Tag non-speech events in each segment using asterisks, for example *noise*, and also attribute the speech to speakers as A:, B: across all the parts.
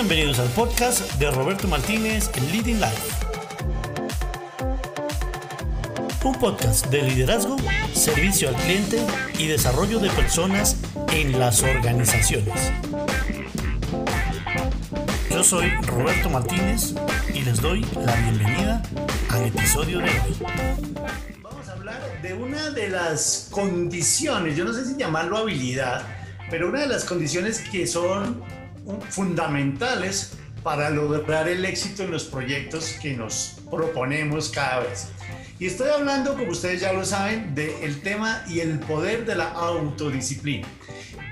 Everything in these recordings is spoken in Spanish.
A: Bienvenidos al podcast de Roberto Martínez Leading Life. Un podcast de liderazgo, servicio al cliente y desarrollo de personas en las organizaciones. Yo soy Roberto Martínez y les doy la bienvenida al episodio de hoy. Vamos a hablar de una de las condiciones, yo no sé si llamarlo habilidad, pero una de las condiciones que son fundamentales para lograr el éxito en los proyectos que nos proponemos cada vez. Y estoy hablando, como ustedes ya lo saben, del tema y el poder de la autodisciplina.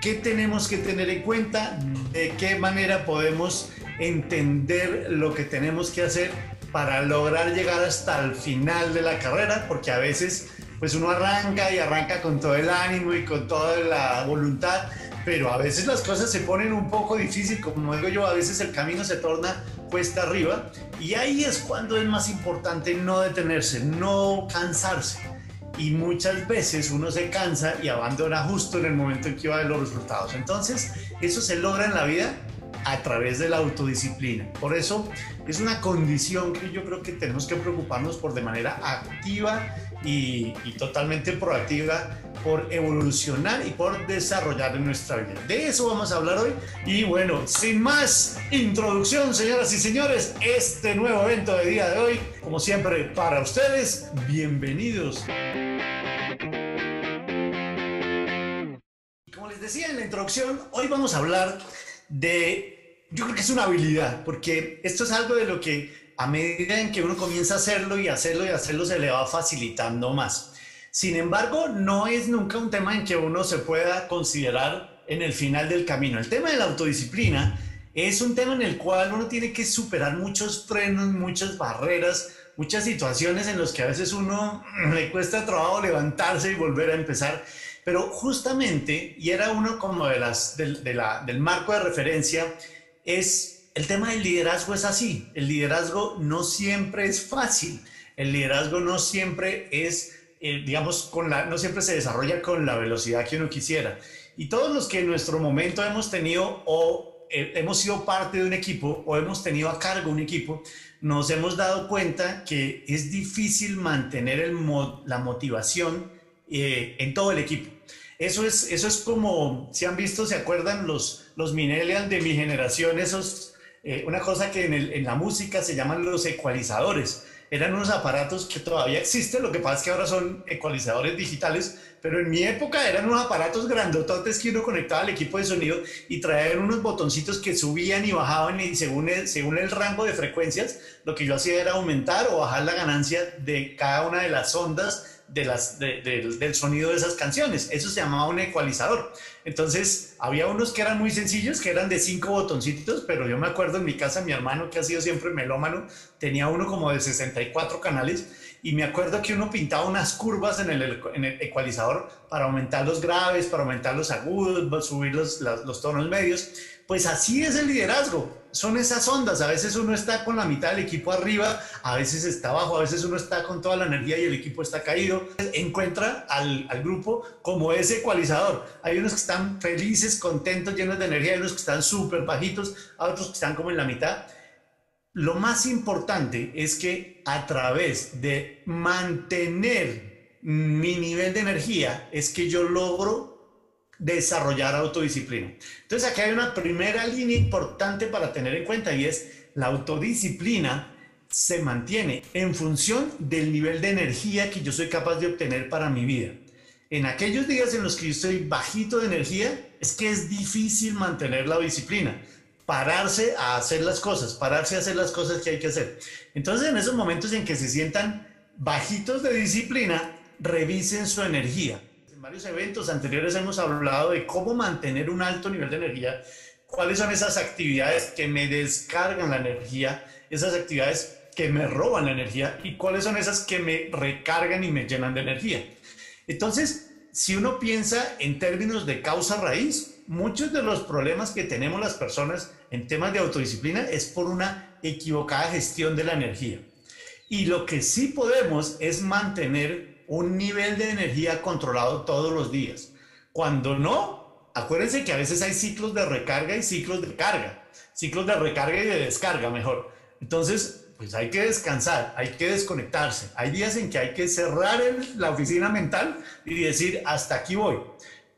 A: ¿Qué tenemos que tener en cuenta? ¿De qué manera podemos entender lo que tenemos que hacer para lograr llegar hasta el final de la carrera? Porque a veces pues uno arranca y arranca con todo el ánimo y con toda la voluntad, pero a veces las cosas se ponen un poco difícil, como digo yo, a veces el camino se torna cuesta arriba y ahí es cuando es más importante no detenerse, no cansarse. Y muchas veces uno se cansa y abandona justo en el momento en que va a ver los resultados. Entonces, eso se logra en la vida a través de la autodisciplina. Por eso es una condición que yo creo que tenemos que preocuparnos por de manera activa y, totalmente proactiva por evolucionar y por desarrollar nuestra vida. De eso vamos a hablar hoy. Y bueno, sin más introducción, señoras y señores, este nuevo evento de día de hoy, como siempre, para ustedes, bienvenidos. Como les decía en la introducción, hoy vamos a hablar de, yo creo que es una habilidad, porque esto es algo de lo que a medida en que uno comienza a hacerlo y hacerlo y hacerlo, se le va facilitando más. Sin embargo, no es nunca un tema en que uno se pueda considerar en el final del camino. El tema de la autodisciplina es un tema en el cual uno tiene que superar muchos frenos, muchas barreras, muchas situaciones en las que a veces uno *clears throat* le cuesta trabajo levantarse y volver a empezar. Pero justamente, y era uno como de las, del marco de referencia, es el tema del liderazgo es así. El liderazgo no siempre es fácil. El liderazgo no siempre es, eh, digamos, con la, no siempre se desarrolla con la velocidad que uno quisiera. Y todos los que en nuestro momento hemos tenido o eh, hemos sido parte de un equipo o hemos tenido a cargo un equipo, nos hemos dado cuenta que es difícil mantener el la motivación eh, en todo el equipo. Eso es, eso es como, si han visto, se acuerdan los, los millennials de mi generación, esos eh, una cosa que en, la música se llaman los ecualizadores. Eran unos aparatos que todavía existen, lo que pasa es que ahora son ecualizadores digitales, pero en mi época eran unos aparatos grandototes que uno conectaba al equipo de sonido y traían unos botoncitos que subían y bajaban y según el, según el rango de frecuencias, lo que yo hacía era aumentar o bajar la ganancia de cada una de las ondas de las, del sonido de esas canciones. Eso se llamaba un ecualizador. Entonces, había unos que eran muy sencillos, que eran de cinco botoncitos, pero yo me acuerdo en mi casa, mi hermano, que ha sido siempre melómano, tenía uno como de 64 canales y me acuerdo que uno pintaba unas curvas en el, el ecualizador para aumentar los graves, para aumentar los agudos, subir los, los tonos medios. Pues así es el liderazgo son esas ondas. A veces uno está con la mitad del equipo arriba, a veces está abajo, a veces uno está con toda la energía y el equipo está caído. Encuentra al, grupo como ese ecualizador. Hay unos que están felices, contentos, llenos de energía, hay unos que están súper bajitos, hay otros que están como en la mitad. Lo más importante es que a través de mantener mi nivel de energía es que yo logro desarrollar autodisciplina. Entonces aquí hay una primera línea importante para tener en cuenta y es la autodisciplina se mantiene en función del nivel de energía que yo soy capaz de obtener para mi vida. En aquellos días en los que yo estoy bajito de energía, es que es difícil mantener la disciplina, pararse a hacer las cosas, pararse a hacer las cosas que hay que hacer. Entonces en esos momentos en que se sientan bajitos de disciplina, revisen su energía varios eventos anteriores hemos hablado de cómo mantener un alto nivel de energía, cuáles son esas actividades que me descargan la energía, esas actividades que me roban la energía y cuáles son esas que me recargan y me llenan de energía. Entonces, si uno piensa en términos de causa raíz, muchos de los problemas que tenemos las personas en temas de autodisciplina es por una equivocada gestión de la energía. Y lo que sí podemos es mantener un nivel de energía controlado todos los días. Cuando no, acuérdense que a veces hay ciclos de recarga y ciclos de carga, ciclos de recarga y de descarga, mejor. Entonces, pues hay que descansar, hay que desconectarse. Hay días en que hay que cerrar la oficina mental y decir, hasta aquí voy,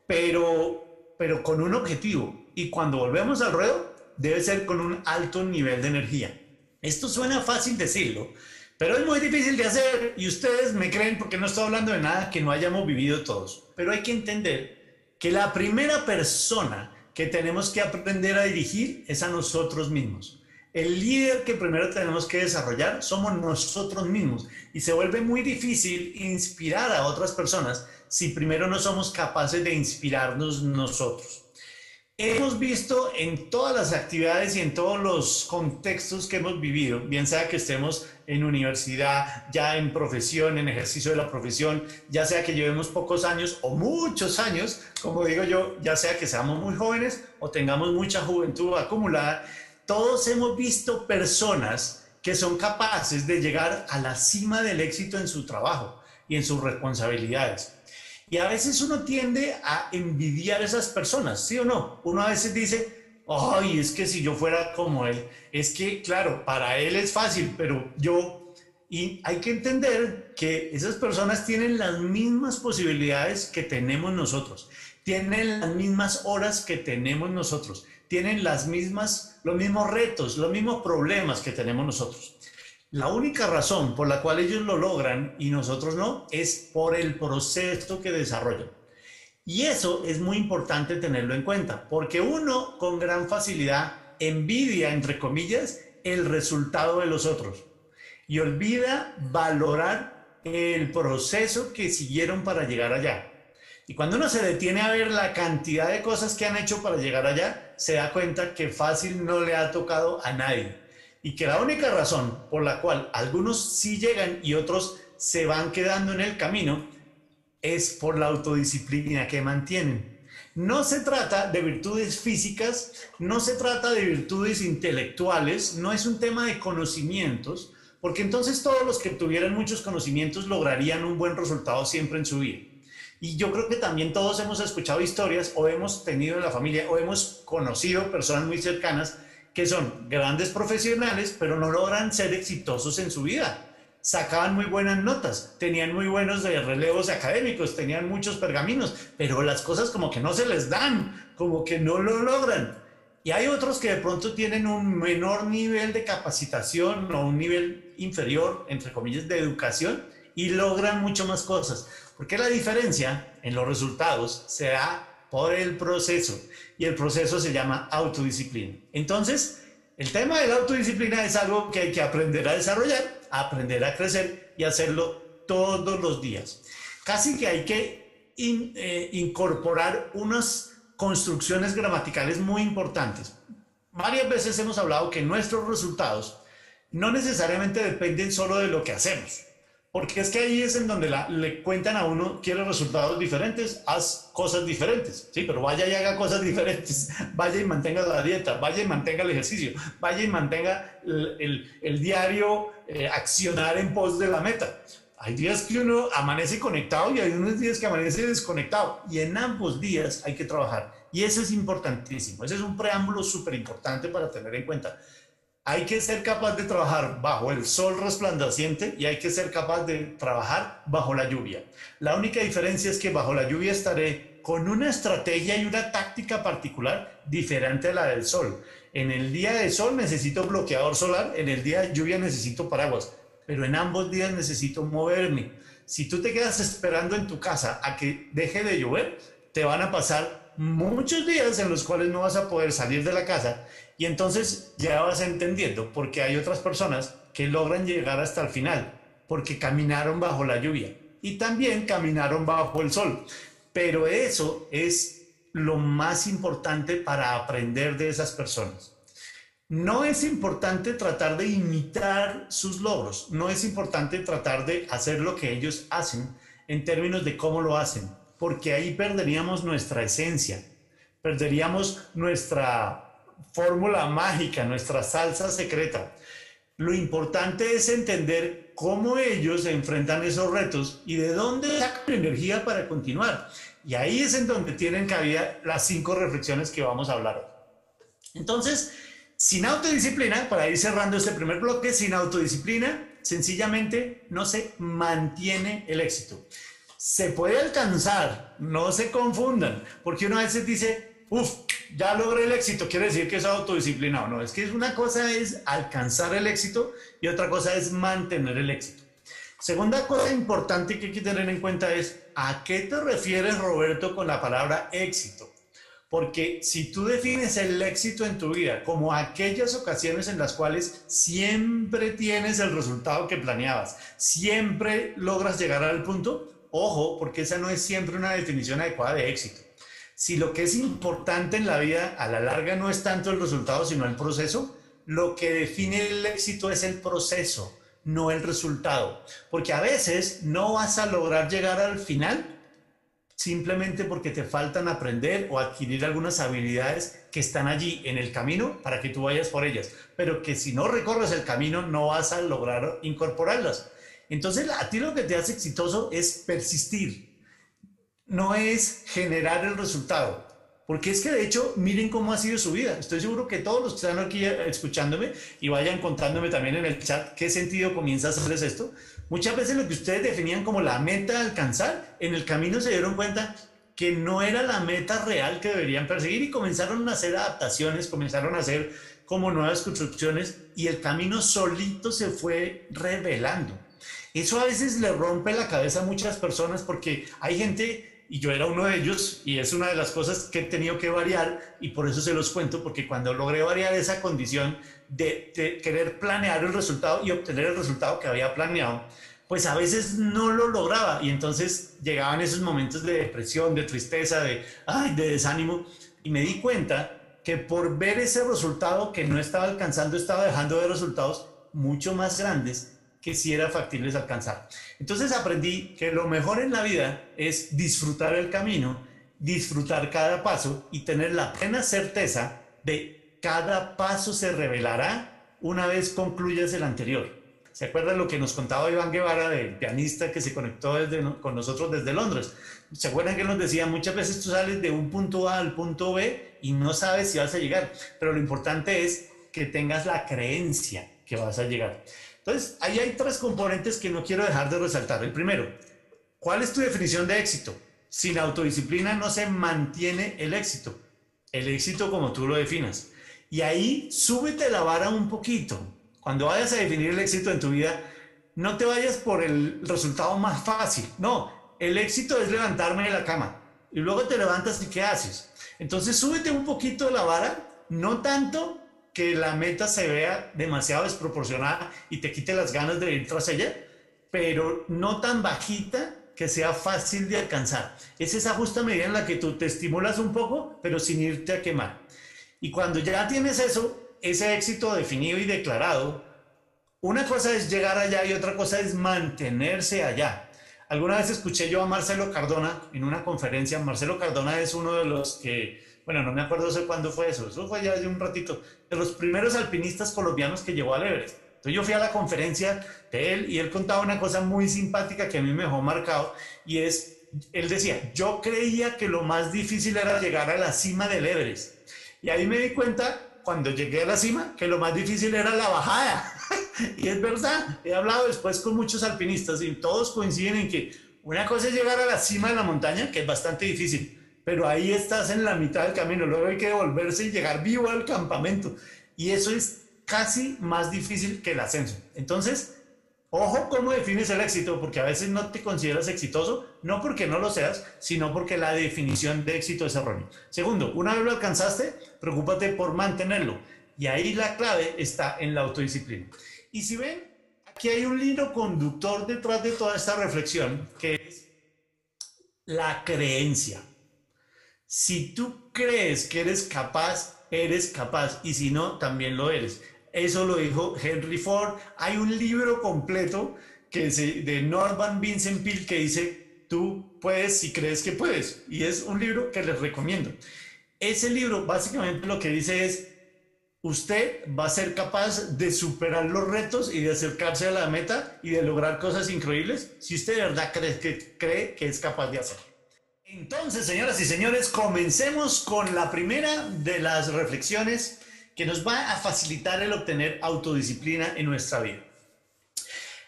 A: pero, pero con un objetivo. Y cuando volvemos al ruedo, debe ser con un alto nivel de energía. Esto suena fácil decirlo, pero es muy difícil de hacer y ustedes me creen porque no estoy hablando de nada que no hayamos vivido todos. Pero hay que entender que la primera persona que tenemos que aprender a dirigir es a nosotros mismos. El líder que primero tenemos que desarrollar somos nosotros mismos y se vuelve muy difícil inspirar a otras personas si primero no somos capaces de inspirarnos nosotros. Hemos visto en todas las actividades y en todos los contextos que hemos vivido, bien sea que estemos en universidad, ya en profesión, en ejercicio de la profesión, ya sea que llevemos pocos años o muchos años, como digo yo, ya sea que seamos muy jóvenes o tengamos mucha juventud acumulada, todos hemos visto personas que son capaces de llegar a la cima del éxito en su trabajo y en sus responsabilidades. Y a veces uno tiende a envidiar a esas personas, ¿sí o no? Uno a veces dice, ay, es que si yo fuera como él, es que, claro, para él es fácil, pero yo... Y hay que entender que esas personas tienen las mismas posibilidades que tenemos nosotros, tienen las mismas horas que tenemos nosotros, tienen las mismas, los mismos retos, los mismos problemas que tenemos nosotros. La única razón por la cual ellos lo logran y nosotros no es por el proceso que desarrollan. Y eso es muy importante tenerlo en cuenta, porque uno con gran facilidad envidia, entre comillas, el resultado de los otros y olvida valorar el proceso que siguieron para llegar allá. Y cuando uno se detiene a ver la cantidad de cosas que han hecho para llegar allá, se da cuenta que fácil no le ha tocado a nadie y que la única razón por la cual algunos sí llegan y otros se van quedando en el camino es por la autodisciplina que mantienen. No se trata de virtudes físicas, no se trata de virtudes intelectuales, no es un tema de conocimientos, porque entonces todos los que tuvieran muchos conocimientos lograrían un buen resultado siempre en su vida. Y yo creo que también todos hemos escuchado historias o hemos tenido en la familia o hemos conocido personas muy cercanas que son grandes profesionales, pero no logran ser exitosos en su vida. Sacaban muy buenas notas, tenían muy buenos relevos académicos, tenían muchos pergaminos, pero las cosas como que no se les dan, como que no lo logran. Y hay otros que de pronto tienen un menor nivel de capacitación o un nivel inferior, entre comillas, de educación y logran mucho más cosas. Porque la diferencia en los resultados se da por el proceso y el proceso se llama autodisciplina. Entonces, el tema de la autodisciplina es algo que hay que aprender a desarrollar, aprender a crecer y hacerlo todos los días. Casi que hay que eh, incorporar unas construcciones gramaticales muy importantes. Varias veces hemos hablado que nuestros resultados no necesariamente dependen solo de lo que hacemos. Porque es que ahí es en donde le cuentan a uno, quiere resultados diferentes, haz cosas diferentes, sí, pero vaya y haga cosas *laughs* diferentes, vaya y mantenga la dieta, vaya y mantenga el ejercicio, vaya y mantenga el, diario eh, accionar en pos de la meta. Hay días que uno amanece conectado y hay unos días que amanece desconectado. Y en ambos días hay que trabajar. Y eso es importantísimo, ese es un preámbulo súper importante para tener en cuenta hay que ser capaz de trabajar bajo el sol resplandeciente y hay que ser capaz de trabajar bajo la lluvia. La única diferencia es que bajo la lluvia estaré con una estrategia y una táctica particular diferente a la del sol. En el día de sol necesito bloqueador solar, en el día de lluvia necesito paraguas, pero en ambos días necesito moverme. Si tú te quedas esperando en tu casa a que deje de llover, te van a pasar muchos días en los cuales no vas a poder salir de la casa y entonces ya vas entendiendo porque hay otras personas que logran llegar hasta el final porque caminaron bajo la lluvia y también caminaron bajo el sol. Pero eso es lo más importante para aprender de esas personas. No es importante tratar de imitar sus logros, no es importante tratar de hacer lo que ellos hacen en términos de cómo lo hacen, porque ahí perderíamos nuestra esencia, perderíamos nuestra fórmula mágica, nuestra salsa secreta. Lo importante es entender cómo ellos enfrentan esos retos y de dónde sacan energía para continuar. Y ahí es en donde tienen cabida las cinco reflexiones que vamos a hablar. Entonces, sin autodisciplina, para ir cerrando este primer bloque, sin autodisciplina, sencillamente no se mantiene el éxito. Se puede alcanzar, no se confundan, porque uno a veces dice, uff, ya logré el éxito, quiere decir que es autodisciplinado. No, es que una cosa es alcanzar el éxito y otra cosa es mantener el éxito. Segunda cosa importante que hay que tener en cuenta es, ¿a qué te refieres, Roberto, con la palabra éxito? Porque si tú defines el éxito en tu vida como aquellas ocasiones en las cuales siempre tienes el resultado que planeabas, siempre logras llegar al punto, ojo, porque esa no es siempre una definición adecuada de éxito. Si lo que es importante en la vida a la larga no es tanto el resultado, sino el proceso, lo que define el éxito es el proceso no el resultado. Porque a veces no vas a lograr llegar al final simplemente porque te faltan aprender o adquirir algunas habilidades que están allí en el camino para que tú vayas por ellas, pero que si no recorres el camino no vas a lograr incorporarlas. Entonces, a ti lo que te hace exitoso es persistir, no es generar el resultado. Porque es que de hecho, miren cómo ha sido su vida. Estoy seguro que todos los que están aquí escuchándome y vayan contándome también en el chat qué sentido comienza a hacerles esto. Muchas veces lo que ustedes definían como la meta a alcanzar, en el camino se dieron cuenta que no era la meta real que deberían perseguir y comenzaron a hacer adaptaciones, comenzaron a hacer como nuevas construcciones y el camino solito se fue revelando. Eso a veces le rompe la cabeza a muchas personas porque hay gente y yo era uno de ellos y es una de las cosas que he tenido que variar y por eso se los cuento, porque cuando logré variar esa condición de, querer planear el resultado y obtener el resultado que había planeado, pues a veces no lo lograba. Y entonces llegaban esos momentos de depresión, de tristeza, de, ay, de desánimo. Y me di cuenta que por ver ese resultado que no estaba alcanzando, estaba dejando de resultados mucho más grandes que si era factible alcanzar. Entonces aprendí que lo mejor en la vida es disfrutar el camino, disfrutar cada paso y tener la plena certeza de cada paso se revelará una vez concluyas el anterior. ¿Se acuerdan lo que nos contaba Iván Guevara, del pianista que se conectó con nosotros desde Londres? ¿Se acuerdan que nos decía, muchas veces tú sales de un punto A al punto B y no sabes si vas a llegar, pero lo importante es que tengas la creencia que vas a llegar. Entonces, ahí hay tres componentes que no quiero dejar de resaltar. El primero, ¿cuál es tu definición de éxito? Sin autodisciplina no se mantiene el éxito. El éxito como tú lo definas. Y ahí súbete la vara un poquito. Cuando vayas a definir el éxito en tu vida, no te vayas por el resultado más fácil. No, el éxito es levantarme de la cama. Y luego te levantas y ¿qué haces? Entonces súbete un poquito la vara, no tanto que la meta se vea demasiado desproporcionada y te quite las ganas de ir tras ella, pero no tan bajita que sea fácil de alcanzar. Es esa justa medida en la que tú te estimulas un poco, pero sin irte a quemar. Y cuando ya tienes eso, ese éxito definido y declarado, una cosa es llegar allá y otra cosa es mantenerse allá. Alguna vez escuché yo a Marcelo Cardona en una conferencia. Marcelo Cardona es uno de los que bueno, no me acuerdo sé cuándo fue eso, eso fue ya hace un ratito, de los primeros alpinistas colombianos que llevó al Everest. Entonces yo fui a la conferencia de él y él contaba una cosa muy simpática que a mí me dejó marcado y es, él decía, yo creía que lo más difícil era llegar a la cima del Everest. Y ahí me di cuenta, cuando llegué a la cima, que lo más difícil era la bajada. *laughs* y es verdad, he hablado después con muchos alpinistas y todos coinciden en que una cosa es llegar a la cima de la montaña, que es bastante difícil, pero ahí estás en la mitad del camino, luego hay que devolverse y llegar vivo al campamento. Y eso es casi más difícil que el ascenso. Entonces, ojo cómo defines el éxito, porque a veces no te consideras exitoso, no porque no lo seas, sino porque la definición de éxito es errónea. Segundo, una vez lo alcanzaste, preocúpate por mantenerlo. Y ahí la clave está en la autodisciplina. Y si ven, aquí hay un hilo conductor detrás de toda esta reflexión, que es la creencia. Si tú crees que eres capaz, eres capaz, y si no, también lo eres. Eso lo dijo Henry Ford. Hay un libro completo que de Norman Vincent Peale que dice, tú puedes si crees que puedes. Y es un libro que les recomiendo. Ese libro básicamente lo que dice es, usted va a ser capaz de superar los retos y de acercarse a la meta y de lograr cosas increíbles si usted de verdad cree que es capaz de hacerlo. Entonces, señoras y señores, comencemos con la primera de las reflexiones que nos va a facilitar el obtener autodisciplina en nuestra vida.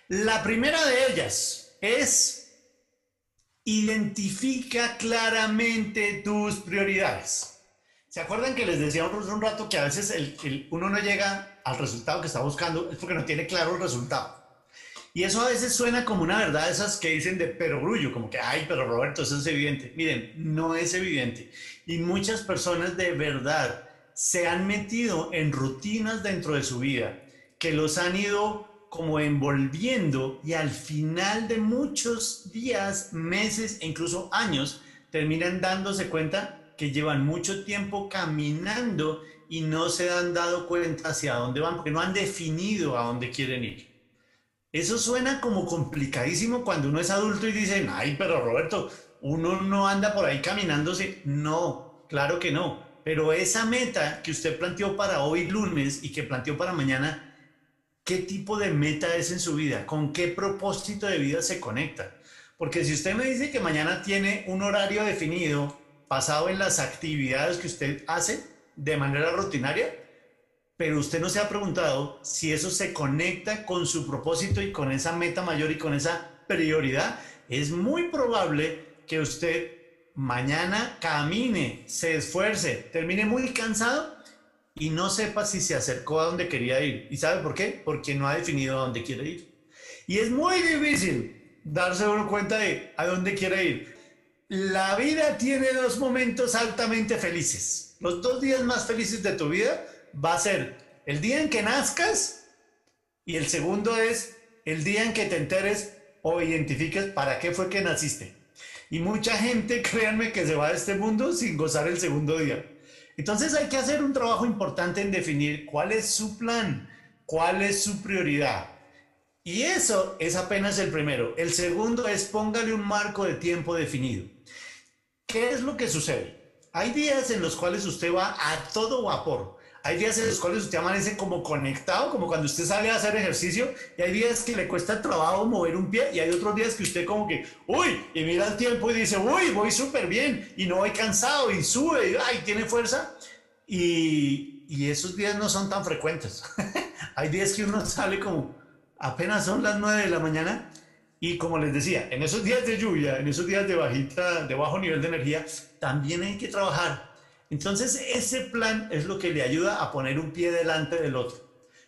A: La primera de ellas es identifica claramente tus prioridades. ¿Se acuerdan que les decíamos un rato que a veces el, uno no llega al resultado que está buscando es porque no tiene claro el resultado? Y eso a veces suena como una verdad, esas que dicen de perogrullo, como que, ay, pero Roberto, eso es evidente. Miren, no es evidente. Y muchas personas de verdad se han metido en rutinas dentro de su vida que los han ido como envolviendo y al final de muchos días, meses e incluso años, terminan dándose cuenta que llevan mucho tiempo caminando y no se han dado cuenta hacia dónde van, porque no han definido a dónde quieren ir. Eso suena como complicadísimo cuando uno es adulto y dice, ay, pero Roberto, uno no anda por ahí caminándose. No, claro que no. Pero esa meta que usted planteó para hoy lunes y que planteó para mañana, ¿qué tipo de meta es en su vida? ¿Con qué propósito de vida se conecta? Porque si usted me dice que mañana tiene un horario definido basado en las actividades que usted hace de manera rutinaria, pero usted no se ha preguntado si eso se conecta con su propósito y con esa meta mayor y con esa prioridad. Es muy probable que usted mañana camine, se esfuerce, termine muy cansado y no sepa si se acercó a donde quería ir. ¿Y sabe por qué? Porque no ha definido a dónde quiere ir. Y es muy difícil darse cuenta de a dónde quiere ir. La vida tiene dos momentos altamente felices. Los dos días más felices de tu vida va a ser el día en que nazcas y el segundo es el día en que te enteres o identifiques para qué fue que naciste. Y mucha gente, *laughs* créanme, que se va de este mundo sin gozar el segundo día. Entonces hay que hacer un trabajo importante en definir cuál es su plan, cuál es su prioridad. Y eso es apenas el primero. El segundo es póngale un marco de tiempo definido. ¿Qué es lo que sucede? Hay días en los cuales usted va a todo vapor hay días en los cuales usted amanece como conectado, como cuando usted sale a hacer ejercicio, y hay días que le cuesta trabajo mover un pie, y hay otros días que usted como que, uy, y mira el tiempo y dice, uy, voy súper bien, y no voy cansado, y sube, y ay, tiene fuerza. Y, y esos días no son tan frecuentes. *laughs* hay días que uno sale como, apenas son las 9 de la mañana, y como les decía, en esos días de lluvia, en esos días de bajita, de bajo nivel de energía, también hay que trabajar entonces, ese plan es lo que le ayuda a poner un pie delante del otro.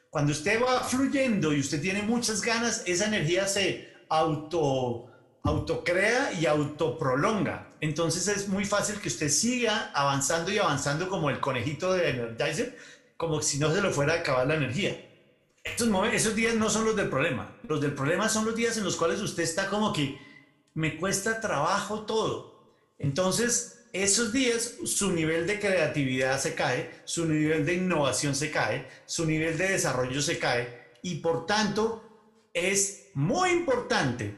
A: Cuando usted va fluyendo y usted tiene muchas ganas, esa energía se auto autocrea y autoprolonga. Entonces es muy fácil que usted siga avanzando y avanzando como el conejito de Energizer, como si no se le fuera a acabar la energía. Esos, esos días no son los del problema. Los del problema son los días en los cuales usted está como que me cuesta trabajo todo. Entonces esos días su nivel de creatividad se cae, su nivel de innovación se cae, su nivel de desarrollo se cae y por tanto es muy importante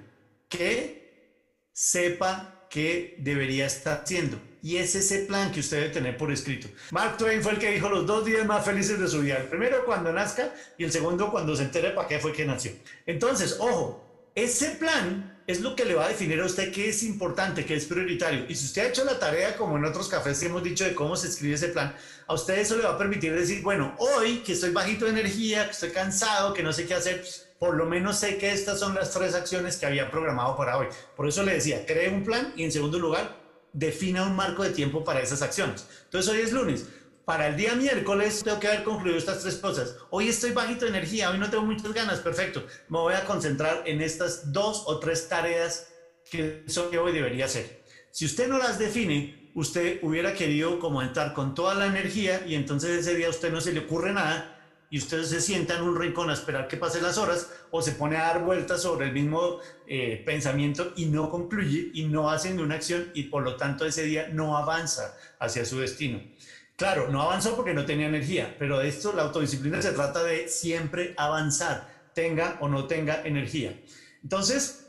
A: que sepa qué debería estar haciendo. Y es ese plan que usted debe tener por escrito. Mark Twain fue el que dijo los dos días más felices de su vida. El primero cuando nazca y el segundo cuando se entere para qué fue que nació. Entonces, ojo, ese plan es lo que le va a definir a usted qué es importante, qué es prioritario. Y si usted ha hecho la tarea, como en otros cafés que hemos dicho de cómo se escribe ese plan, a usted eso le va a permitir decir, bueno, hoy que estoy bajito de energía, que estoy cansado, que no sé qué hacer, por lo menos sé que estas son las tres acciones que había programado para hoy. Por eso le decía, cree un plan y en segundo lugar, defina un marco de tiempo para esas acciones. Entonces hoy es lunes para el día miércoles tengo que haber concluido estas tres cosas. Hoy estoy bajito de energía, hoy no tengo muchas ganas, perfecto. Me voy a concentrar en estas dos o tres tareas que son que hoy debería hacer. Si usted no las define, usted hubiera querido como entrar con toda la energía y entonces ese día a usted no se le ocurre nada y usted se sienta en un rincón a esperar que pasen las horas o se pone a dar vueltas sobre el mismo eh, pensamiento y no concluye y no hace una acción y por lo tanto ese día no avanza hacia su destino. Claro, no avanzó porque no tenía energía, pero de esto la autodisciplina se trata de siempre avanzar, tenga o no tenga energía. Entonces,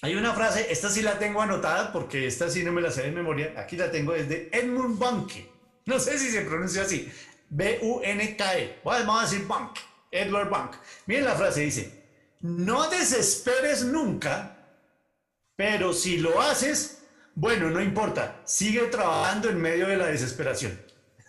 A: hay una frase, esta sí la tengo anotada porque esta sí no me la sé de memoria, aquí la tengo desde Edmund Bunke, no sé si se pronuncia así, B-U-N-K-E, vamos a decir Bunk, Edward Bunk. Miren la frase, dice, no desesperes nunca, pero si lo haces, Bueno, no importa, sigue trabajando en medio de la desesperación.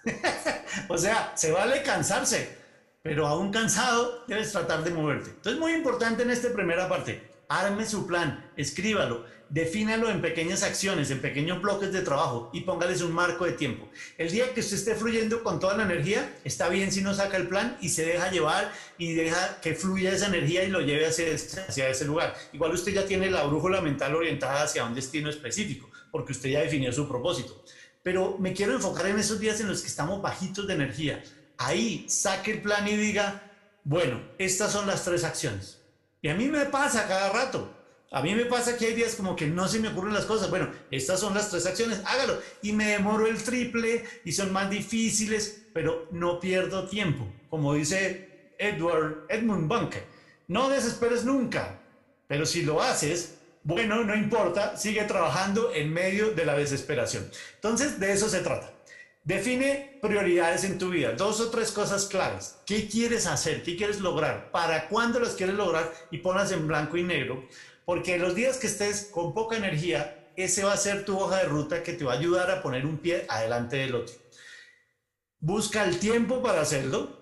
A: *laughs* o sea, se vale cansarse, pero aún cansado debes tratar de moverte. Entonces, muy importante en esta primera parte, arme su plan, escríbalo, defínalo en pequeñas acciones, en pequeños bloques de trabajo y póngales un marco de tiempo. El día que usted esté fluyendo con toda la energía, está bien si no saca el plan y se deja llevar y deja que fluya esa energía y lo lleve hacia, hacia ese lugar. Igual usted ya tiene la brújula mental orientada hacia un destino específico, porque usted ya definió su propósito. Pero me quiero enfocar en esos días en los que estamos bajitos de energía. Ahí saque el plan y diga, bueno, estas son las tres acciones. Y a mí me pasa cada rato. A mí me pasa que hay días como que no se me ocurren las cosas. Bueno, estas son las tres acciones, hágalo. Y me demoro el triple y son más difíciles, pero no pierdo tiempo. Como dice Edward Edmund Bunker, no desesperes nunca, pero si lo haces, bueno, no importa, sigue trabajando en medio de la desesperación. Entonces, de eso se trata. Define prioridades en tu vida, dos o tres cosas claves. ¿Qué quieres hacer? ¿Qué quieres lograr? ¿Para cuándo las quieres lograr? Y ponlas en blanco y negro porque los días que estés con poca energía, ese va a ser tu hoja de ruta que te va a ayudar a poner un pie adelante del otro. Busca el tiempo para hacerlo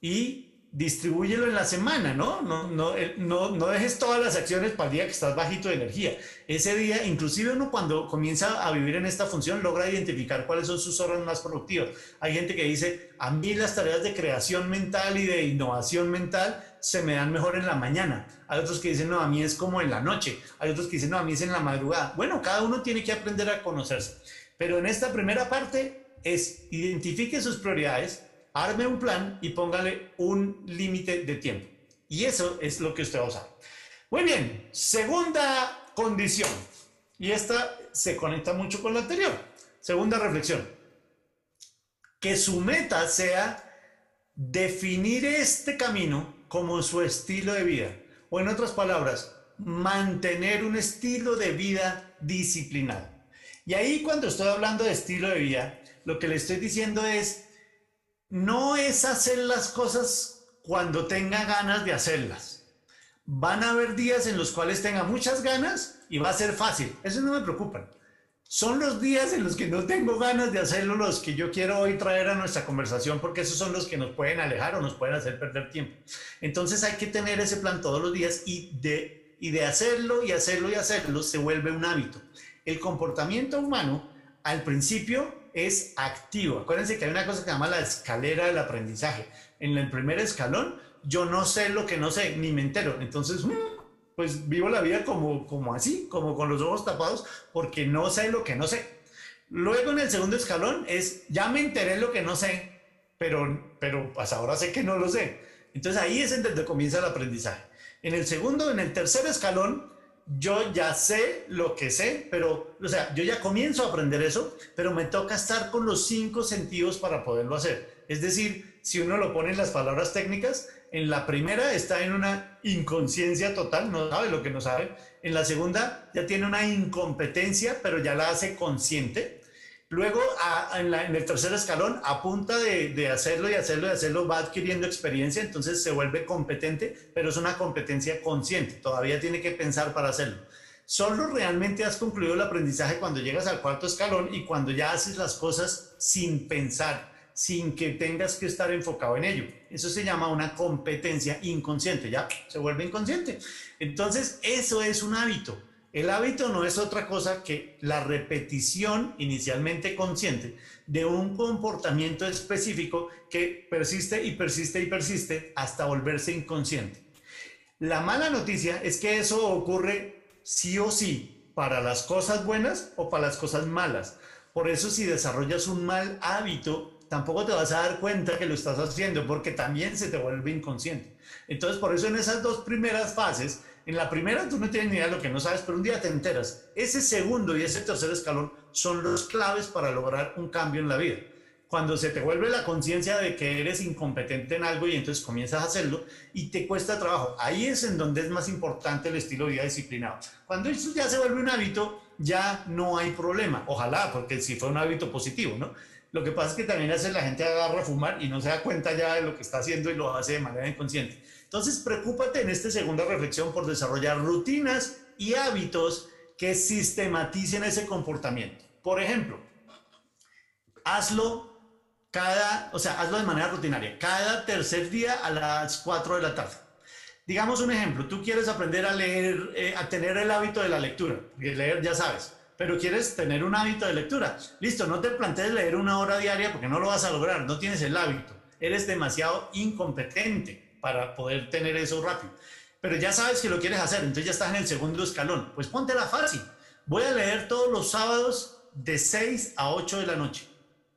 A: y distribúyelo en la semana, ¿no? No, no, no, no dejes todas las acciones para el día que estás bajito de energía. Ese día, inclusive uno cuando comienza a vivir en esta función, logra identificar cuáles son sus horas más productivas. Hay gente que dice, a mí las tareas de creación mental y de innovación mental se me dan mejor en la mañana. Hay otros que dicen, no, a mí es como en la noche. Hay otros que dicen, no, a mí es en la madrugada. Bueno, cada uno tiene que aprender a conocerse. Pero en esta primera parte es identifique sus prioridades, arme un plan y póngale un límite de tiempo. Y eso es lo que usted va a usar. Muy bien, segunda condición. Y esta se conecta mucho con la anterior. Segunda reflexión. Que su meta sea definir este camino como su estilo de vida. O en otras palabras, mantener un estilo de vida disciplinado. Y ahí cuando estoy hablando de estilo de vida, lo que le estoy diciendo es, no es hacer las cosas cuando tenga ganas de hacerlas. Van a haber días en los cuales tenga muchas ganas y va a ser fácil. Eso no me preocupa. Son los días en los que no tengo ganas de hacerlo los que yo quiero hoy traer a nuestra conversación porque esos son los que nos pueden alejar o nos pueden hacer perder tiempo. Entonces hay que tener ese plan todos los días y de, y de hacerlo y hacerlo y hacerlo se vuelve un hábito. El comportamiento humano al principio es activo. Acuérdense que hay una cosa que se llama la escalera del aprendizaje. En el primer escalón, yo no sé lo que no sé, ni me entero. Entonces, mm, pues vivo la vida como, como así, como con los ojos tapados, porque no sé lo que no sé. Luego en el segundo escalón es, ya me enteré lo que no sé, pero, pero pues ahora sé que no lo sé. Entonces ahí es en donde comienza el aprendizaje. En el segundo, en el tercer escalón, yo ya sé lo que sé, pero, o sea, yo ya comienzo a aprender eso, pero me toca estar con los cinco sentidos para poderlo hacer. Es decir, si uno lo pone en las palabras técnicas, en la primera está en una inconsciencia total, no sabe lo que no sabe. En la segunda ya tiene una incompetencia, pero ya la hace consciente. Luego, en, el tercer escalón, a punta de, hacerlo y hacerlo y hacerlo, va adquiriendo experiencia, entonces se vuelve competente, pero es una competencia consciente, todavía tiene que pensar para hacerlo. Solo realmente has concluido el aprendizaje cuando llegas al cuarto escalón y cuando ya haces las cosas sin pensar, sin que tengas que estar enfocado en ello. Eso se llama una competencia inconsciente, ya se vuelve inconsciente. Entonces, eso es un hábito. El hábito no es otra cosa que la repetición inicialmente consciente de un comportamiento específico que persiste y persiste y persiste hasta volverse inconsciente. La mala noticia es que eso ocurre sí o sí para las cosas buenas o para las cosas malas. Por eso si desarrollas un mal hábito, tampoco te vas a dar cuenta que lo estás haciendo porque también se te vuelve inconsciente. Entonces, por eso en esas dos primeras fases, en la primera tú no tienes ni idea de lo que no sabes, pero un día te enteras. Ese segundo y ese tercer escalón son los claves para lograr un cambio en la vida. Cuando se te vuelve la conciencia de que eres incompetente en algo y entonces comienzas a hacerlo y te cuesta trabajo. Ahí es en donde es más importante el estilo de vida disciplinado. Cuando eso ya se vuelve un hábito, ya no hay problema. Ojalá, porque si fue un hábito positivo, ¿no? Lo que pasa es que también hace la gente agarra a fumar y no se da cuenta ya de lo que está haciendo y lo hace de manera inconsciente. Entonces, preocúpate en esta segunda reflexión por desarrollar rutinas y hábitos que sistematicen ese comportamiento. Por ejemplo, hazlo cada, o sea, hazlo de manera rutinaria, cada tercer día a las 4 de la tarde. Digamos un ejemplo, tú quieres aprender a leer, eh, a tener el hábito de la lectura, porque leer ya sabes, pero quieres tener un hábito de lectura. Listo, no te plantees leer una hora diaria porque no lo vas a lograr, no tienes el hábito, eres demasiado incompetente para poder tener eso rápido. Pero ya sabes que lo quieres hacer, entonces ya estás en el segundo escalón. Pues la fácil. Voy a leer todos los sábados de 6 a 8 de la noche.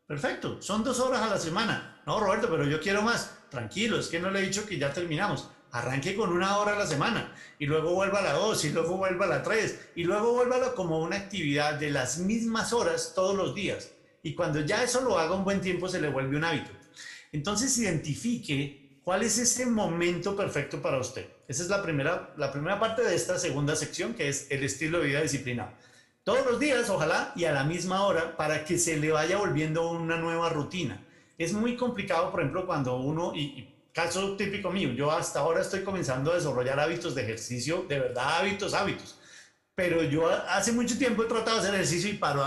A: Perfecto, son dos horas a la semana. No, Roberto, pero yo quiero más. Tranquilo, es que no le he dicho que ya terminamos. Arranque con una hora a la semana y luego vuelva a la dos y luego vuelva a la tres y luego vuélvalo como una actividad de las mismas horas todos los días. Y cuando ya eso lo haga un buen tiempo se le vuelve un hábito. Entonces identifique cuál es ese momento perfecto para usted. Esa es la primera, la primera parte de esta segunda sección que es el estilo de vida disciplinado. Todos los días, ojalá, y a la misma hora para que se le vaya volviendo una nueva rutina. Es muy complicado, por ejemplo, cuando uno, y Caso típico mío, yo hasta ahora estoy comenzando a desarrollar hábitos de ejercicio, de verdad hábitos, hábitos. Pero yo hace mucho tiempo he tratado de hacer ejercicio y paro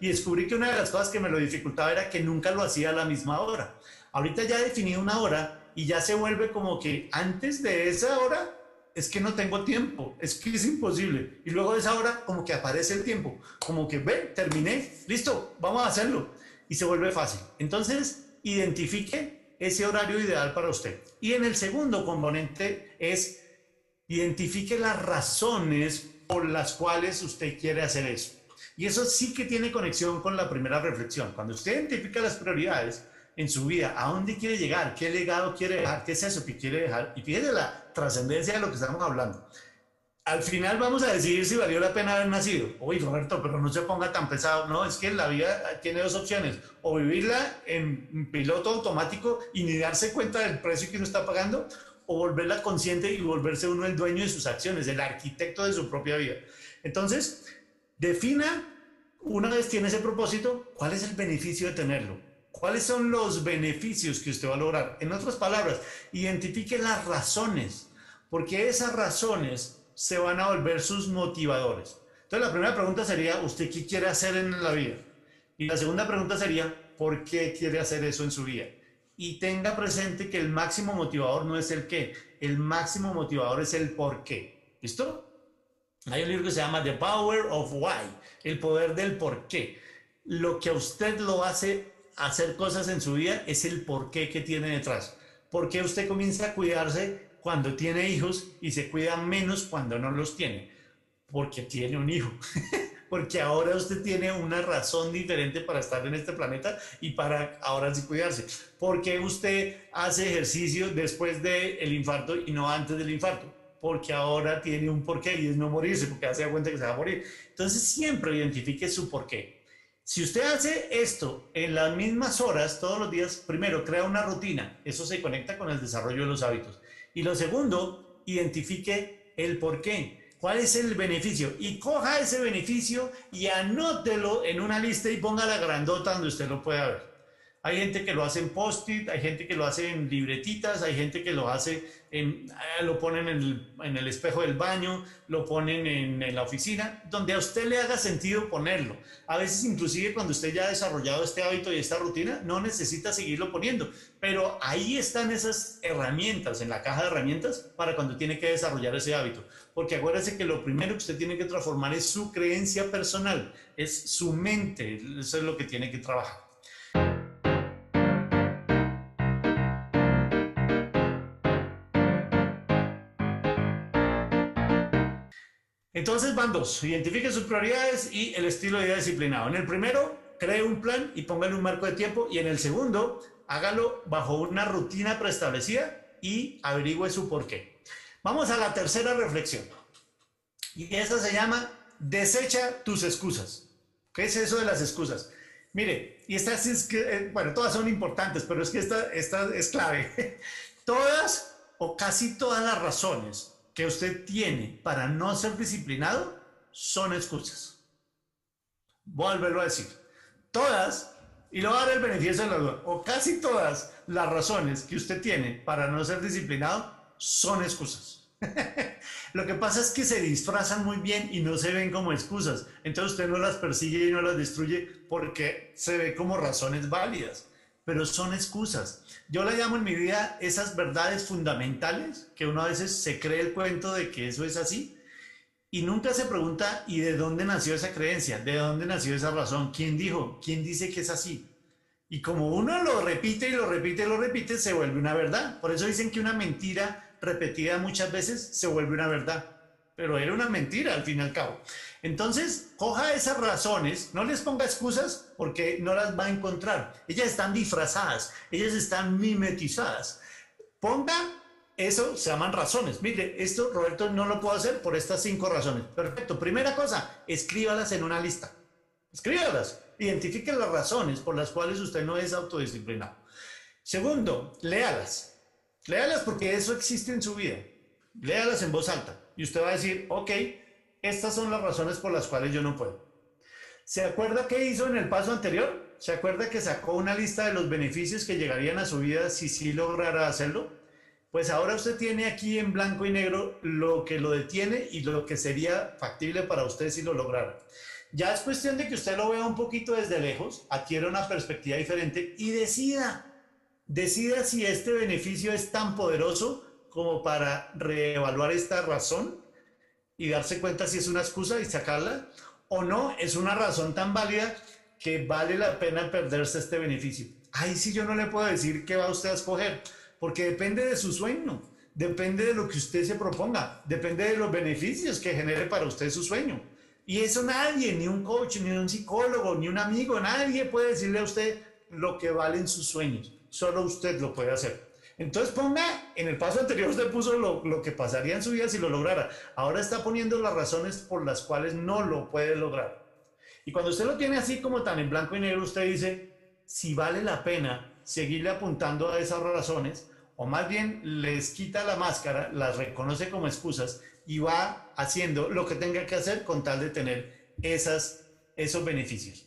A: y descubrí que una de las cosas que me lo dificultaba era que nunca lo hacía a la misma hora. Ahorita ya he definido una hora y ya se vuelve como que antes de esa hora es que no tengo tiempo, es que es imposible. Y luego de esa hora como que aparece el tiempo, como que ve, terminé, listo, vamos a hacerlo. Y se vuelve fácil. Entonces, identifique ese horario ideal para usted. Y en el segundo componente es identifique las razones por las cuales usted quiere hacer eso. Y eso sí que tiene conexión con la primera reflexión. Cuando usted identifica las prioridades en su vida, a dónde quiere llegar, qué legado quiere dejar, qué es eso que quiere dejar, y fíjese la trascendencia de lo que estamos hablando al final vamos a decidir si valió la pena haber nacido. Uy, Roberto, pero no se ponga tan pesado. No, es que la vida tiene dos opciones. O vivirla en piloto automático y ni darse cuenta del precio que uno está pagando, o volverla consciente y volverse uno el dueño de sus acciones, el arquitecto de su propia vida. Entonces, defina, una vez tiene ese propósito, cuál es el beneficio de tenerlo. ¿Cuáles son los beneficios que usted va a lograr? En otras palabras, identifique las razones, porque esas razones se van a volver sus motivadores. Entonces la primera pregunta sería, ¿usted qué quiere hacer en la vida? Y la segunda pregunta sería, ¿por qué quiere hacer eso en su vida? Y tenga presente que el máximo motivador no es el qué, el máximo motivador es el por qué. ¿Listo? Hay un libro que se llama The Power of Why, el poder del por qué. Lo que a usted lo hace hacer cosas en su vida es el por qué que tiene detrás. ¿Por qué usted comienza a cuidarse cuando tiene hijos y se cuida menos cuando no los tiene, porque tiene un hijo. *laughs* porque ahora usted tiene una razón diferente para estar en este planeta y para ahora sí cuidarse. Porque usted hace ejercicio después del infarto y no antes del infarto. Porque ahora tiene un porqué y es no morirse, porque hace cuenta que se va a morir. Entonces siempre identifique su porqué. Si usted hace esto en las mismas horas todos los días, primero crea una rutina. Eso se conecta con el desarrollo de los hábitos. Y lo segundo, identifique el por qué. ¿Cuál es el beneficio? Y coja ese beneficio y anótelo en una lista y ponga la grandota donde usted lo pueda ver. Hay gente que lo hace en post-it, hay gente que lo hace en libretitas, hay gente que lo hace en, eh, lo ponen en el, espejo del baño, lo ponen en, en, la oficina, donde a usted le haga sentido ponerlo. A veces inclusive cuando usted ya ha desarrollado este hábito y esta rutina, no necesita seguirlo poniendo, pero ahí están esas herramientas en la caja de herramientas para cuando tiene que desarrollar ese hábito. Porque acuérdese que lo primero que usted tiene que transformar es su creencia personal, es su mente, eso es lo que tiene que trabajar. Entonces van dos, identifique sus prioridades y el estilo de vida disciplinado. En el primero, cree un plan y póngale un marco de tiempo y en el segundo, hágalo bajo una rutina preestablecida y averigüe su porqué. Vamos a la tercera reflexión. Y esta se llama desecha tus excusas. ¿Qué es eso de las excusas? Mire, y estas es que, eh, bueno, todas son importantes, pero es que esta, esta es clave. *laughs* todas o casi todas las razones que usted tiene para no ser disciplinado son excusas. Vuelvo a decir. Todas, y lo va a dar el beneficio de la duda, o casi todas las razones que usted tiene para no ser disciplinado son excusas. *laughs* Lo que pasa es que se disfrazan muy bien y no se ven como excusas. Entonces usted no las persigue y no las destruye porque se ve como razones válidas, pero son excusas. Yo la llamo en mi vida esas verdades fundamentales que uno a veces se cree el cuento de que eso es así y nunca se pregunta ¿y de dónde nació esa creencia? ¿De dónde nació esa razón? ¿Quién dijo? ¿Quién dice que es así? Y como uno lo repite y lo repite y lo repite, se vuelve una verdad. Por eso dicen que una mentira repetida muchas veces se vuelve una verdad. Pero era una mentira al fin y al cabo. Entonces, coja esas razones, no les ponga excusas porque no las va a encontrar. Ellas están disfrazadas, ellas están mimetizadas. Ponga eso, se llaman razones. Mire, esto Roberto no lo puedo hacer por estas cinco razones. Perfecto. Primera cosa, escríbalas en una lista. Escríbalas. Identifique las razones por las cuales usted no es autodisciplinado. Segundo, léalas. Léalas porque eso existe en su vida. Léalas en voz alta. Y usted va a decir, ok, estas son las razones por las cuales yo no puedo. ¿Se acuerda qué hizo en el paso anterior? ¿Se acuerda que sacó una lista de los beneficios que llegarían a su vida si sí lograra hacerlo? Pues ahora usted tiene aquí en blanco y negro lo que lo detiene y lo que sería factible para usted si lo lograra. Ya es cuestión de que usted lo vea un poquito desde lejos, adquiera una perspectiva diferente y decida decida si este beneficio es tan poderoso como para reevaluar esta razón y darse cuenta si es una excusa y sacarla o no, es una razón tan válida que vale la pena perderse este beneficio. Ahí sí yo no le puedo decir qué va usted a escoger, porque depende de su sueño, depende de lo que usted se proponga, depende de los beneficios que genere para usted su sueño. Y eso nadie, ni un coach, ni un psicólogo, ni un amigo, nadie puede decirle a usted lo que valen sus sueños solo usted lo puede hacer. Entonces ponga, en el paso anterior usted puso lo, lo, que pasaría en su vida si lo lograra. Ahora está poniendo las razones por las cuales no lo puede lograr. Y cuando usted lo tiene así como tan en blanco y negro, usted dice, si vale la pena seguirle apuntando a esas razones, o más bien les quita la máscara, las reconoce como excusas y va haciendo lo que tenga que hacer con tal de tener esas, esos beneficios.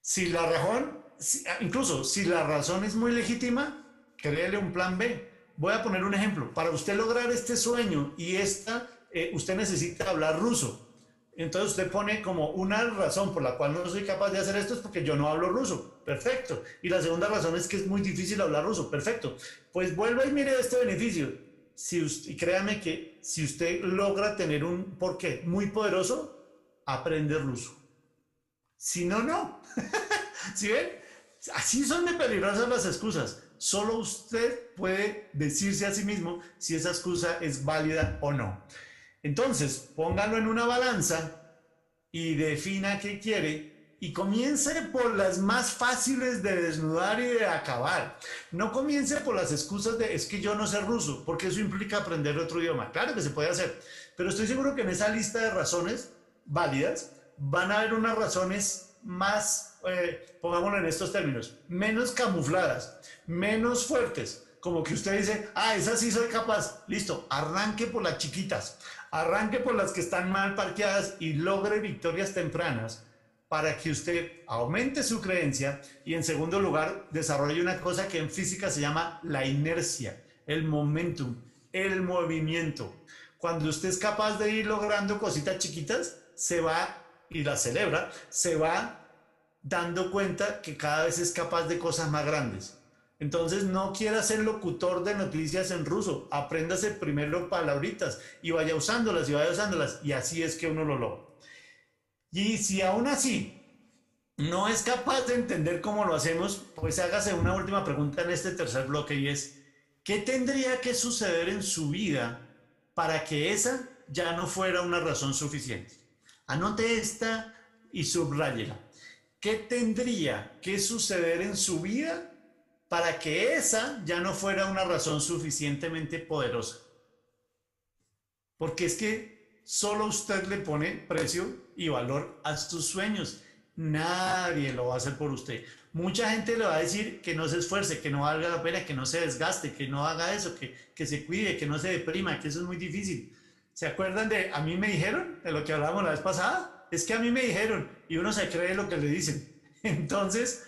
A: Si la razón Ah, incluso si la razón es muy legítima, créele un plan B. Voy a poner un ejemplo. Para usted lograr este sueño y esta, eh, usted necesita hablar ruso. Entonces usted pone como una razón por la cual no soy capaz de hacer esto es porque yo no hablo ruso. Perfecto. Y la segunda razón es que es muy difícil hablar ruso. Perfecto. Pues vuelva y mire este beneficio. Si usted, y créame que si usted logra tener un porqué muy poderoso, aprende ruso. Si no, no. *laughs* ¿Sí ven? Así son de peligrosas las excusas. Solo usted puede decirse a sí mismo si esa excusa es válida o no. Entonces, póngalo en una balanza y defina qué quiere y comience por las más fáciles de desnudar y de acabar. No comience por las excusas de es que yo no sé ruso, porque eso implica aprender otro idioma. Claro que se puede hacer, pero estoy seguro que en esa lista de razones válidas van a haber unas razones más, eh, pongámoslo en estos términos, menos camufladas, menos fuertes, como que usted dice, ah, esa sí soy capaz, listo, arranque por las chiquitas, arranque por las que están mal parqueadas y logre victorias tempranas para que usted aumente su creencia y en segundo lugar desarrolle una cosa que en física se llama la inercia, el momentum, el movimiento. Cuando usted es capaz de ir logrando cositas chiquitas, se va y la celebra, se va dando cuenta que cada vez es capaz de cosas más grandes. Entonces no quiera ser locutor de noticias en ruso, apréndase primero palabritas y vaya usándolas y vaya usándolas y así es que uno lo logra. Y si aún así no es capaz de entender cómo lo hacemos, pues hágase una última pregunta en este tercer bloque y es, ¿qué tendría que suceder en su vida para que esa ya no fuera una razón suficiente? Anote esta y subrayela. ¿Qué tendría que suceder en su vida para que esa ya no fuera una razón suficientemente poderosa? Porque es que solo usted le pone precio y valor a sus sueños. Nadie lo va a hacer por usted. Mucha gente le va a decir que no se esfuerce, que no valga la pena, que no se desgaste, que no haga eso, que, que se cuide, que no se deprima, que eso es muy difícil. ¿Se acuerdan de a mí me dijeron de lo que hablábamos la vez pasada? Es que a mí me dijeron y uno se cree lo que le dicen. *laughs* Entonces,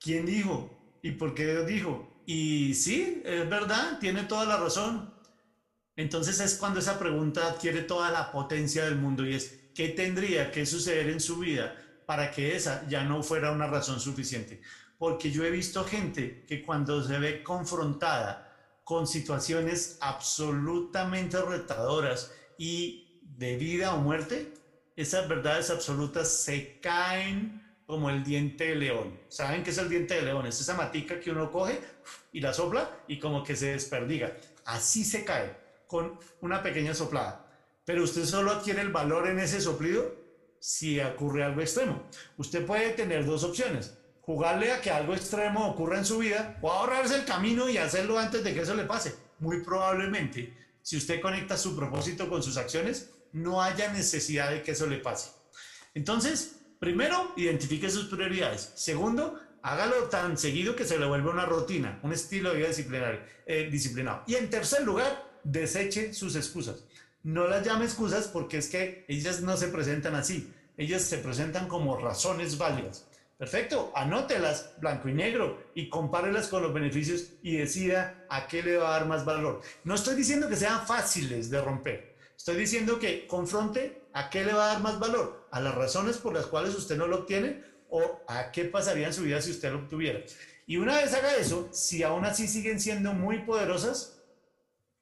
A: ¿quién dijo? ¿Y por qué dijo? Y sí, es verdad, tiene toda la razón. Entonces es cuando esa pregunta adquiere toda la potencia del mundo y es, ¿qué tendría que suceder en su vida para que esa ya no fuera una razón suficiente? Porque yo he visto gente que cuando se ve confrontada con situaciones absolutamente retadoras y de vida o muerte, esas verdades absolutas se caen como el diente de león. ¿Saben qué es el diente de león? Es esa matica que uno coge y la sopla y como que se desperdiga. Así se cae con una pequeña soplada. Pero usted solo adquiere el valor en ese soplido si ocurre algo extremo. Usted puede tener dos opciones. Jugarle a que algo extremo ocurra en su vida o ahorrarse el camino y hacerlo antes de que eso le pase. Muy probablemente, si usted conecta su propósito con sus acciones, no haya necesidad de que eso le pase. Entonces, primero, identifique sus prioridades. Segundo, hágalo tan seguido que se le vuelva una rutina, un estilo de vida disciplinario, eh, disciplinado. Y en tercer lugar, deseche sus excusas. No las llame excusas porque es que ellas no se presentan así. Ellas se presentan como razones válidas. Perfecto, anótelas blanco y negro y compárelas con los beneficios y decida a qué le va a dar más valor. No estoy diciendo que sean fáciles de romper. Estoy diciendo que confronte a qué le va a dar más valor, a las razones por las cuales usted no lo obtiene o a qué pasaría en su vida si usted lo obtuviera. Y una vez haga eso, si aún así siguen siendo muy poderosas,